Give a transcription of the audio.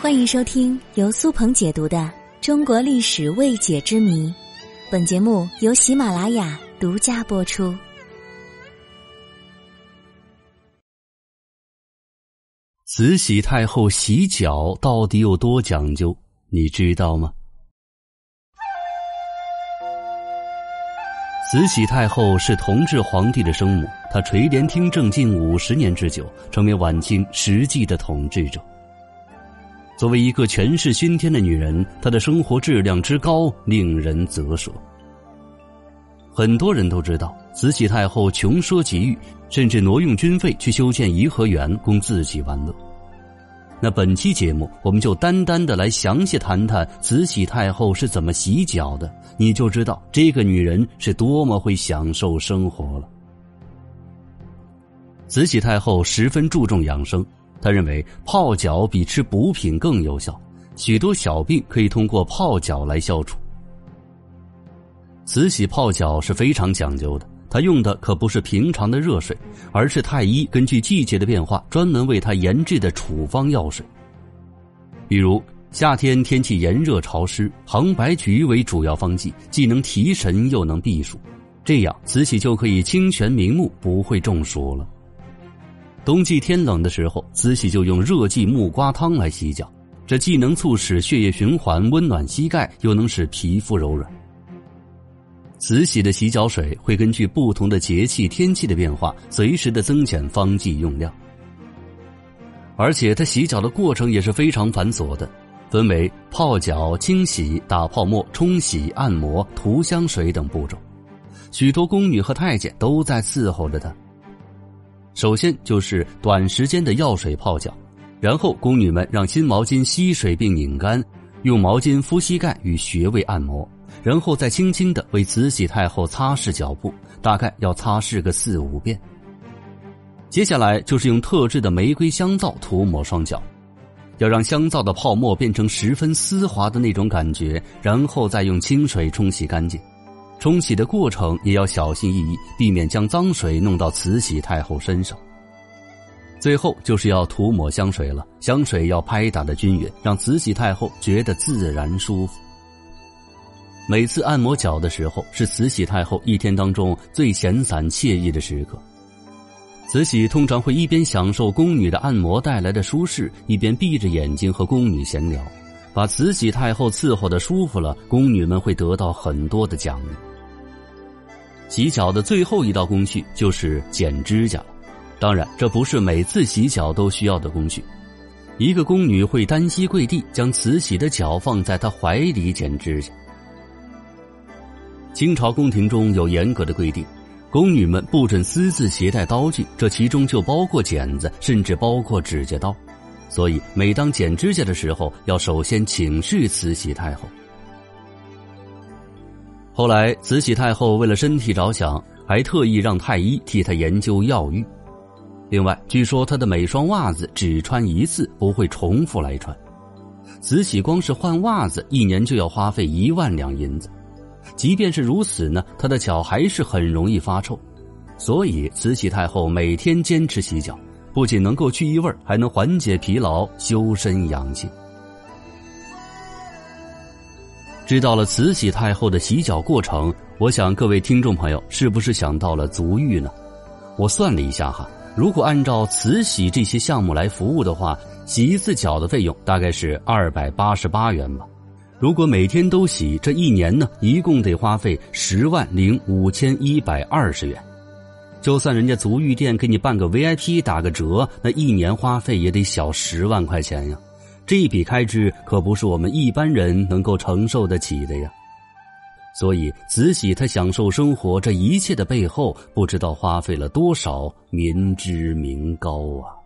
欢迎收听由苏鹏解读的《中国历史未解之谜》，本节目由喜马拉雅独家播出。慈禧太后洗脚到底有多讲究？你知道吗？慈禧太后是同治皇帝的生母，她垂帘听政近五十年之久，成为晚清实际的统治者。作为一个权势熏天的女人，她的生活质量之高令人啧舌。很多人都知道，慈禧太后穷奢极欲，甚至挪用军费去修建颐和园供自己玩乐。那本期节目，我们就单单的来详细谈谈慈禧太后是怎么洗脚的，你就知道这个女人是多么会享受生活了。慈禧太后十分注重养生。他认为泡脚比吃补品更有效，许多小病可以通过泡脚来消除。慈禧泡脚是非常讲究的，她用的可不是平常的热水，而是太医根据季节的变化专门为她研制的处方药水。比如夏天天气炎热潮湿，杭白菊为主要方剂，既能提神又能避暑，这样慈禧就可以清泉明目，不会中暑了。冬季天冷的时候，慈禧就用热剂木瓜汤来洗脚，这既能促使血液循环、温暖膝盖，又能使皮肤柔软。慈禧的洗脚水会根据不同的节气、天气的变化，随时的增减方剂用量。而且，她洗脚的过程也是非常繁琐的，分为泡脚、清洗、打泡沫、冲洗、按摩、涂香水等步骤，许多宫女和太监都在伺候着她。首先就是短时间的药水泡脚，然后宫女们让新毛巾吸水并拧干，用毛巾敷膝盖与穴位按摩，然后再轻轻的为慈禧太后擦拭脚部，大概要擦拭个四五遍。接下来就是用特制的玫瑰香皂涂抹双脚，要让香皂的泡沫变成十分丝滑的那种感觉，然后再用清水冲洗干净。冲洗的过程也要小心翼翼，避免将脏水弄到慈禧太后身上。最后就是要涂抹香水了，香水要拍打的均匀，让慈禧太后觉得自然舒服。每次按摩脚的时候，是慈禧太后一天当中最闲散惬意的时刻。慈禧通常会一边享受宫女的按摩带来的舒适，一边闭着眼睛和宫女闲聊。把慈禧太后伺候的舒服了，宫女们会得到很多的奖励。洗脚的最后一道工序就是剪指甲了，当然这不是每次洗脚都需要的工序。一个宫女会单膝跪地，将慈禧的脚放在她怀里剪指甲。清朝宫廷中有严格的规定，宫女们不准私自携带刀具，这其中就包括剪子，甚至包括指甲刀。所以每当剪指甲的时候，要首先请示慈禧太后。后来，慈禧太后为了身体着想，还特意让太医替她研究药浴。另外，据说她的每双袜子只穿一次，不会重复来穿。慈禧光是换袜子，一年就要花费一万两银子。即便是如此呢，她的脚还是很容易发臭。所以，慈禧太后每天坚持洗脚，不仅能够去异味，还能缓解疲劳、修身养性。知道了慈禧太后的洗脚过程，我想各位听众朋友是不是想到了足浴呢？我算了一下哈，如果按照慈禧这些项目来服务的话，洗一次脚的费用大概是二百八十八元吧。如果每天都洗，这一年呢，一共得花费十万零五千一百二十元。就算人家足浴店给你办个 VIP 打个折，那一年花费也得小十万块钱呀。这一笔开支可不是我们一般人能够承受得起的呀，所以慈禧她享受生活这一切的背后，不知道花费了多少民脂民膏啊。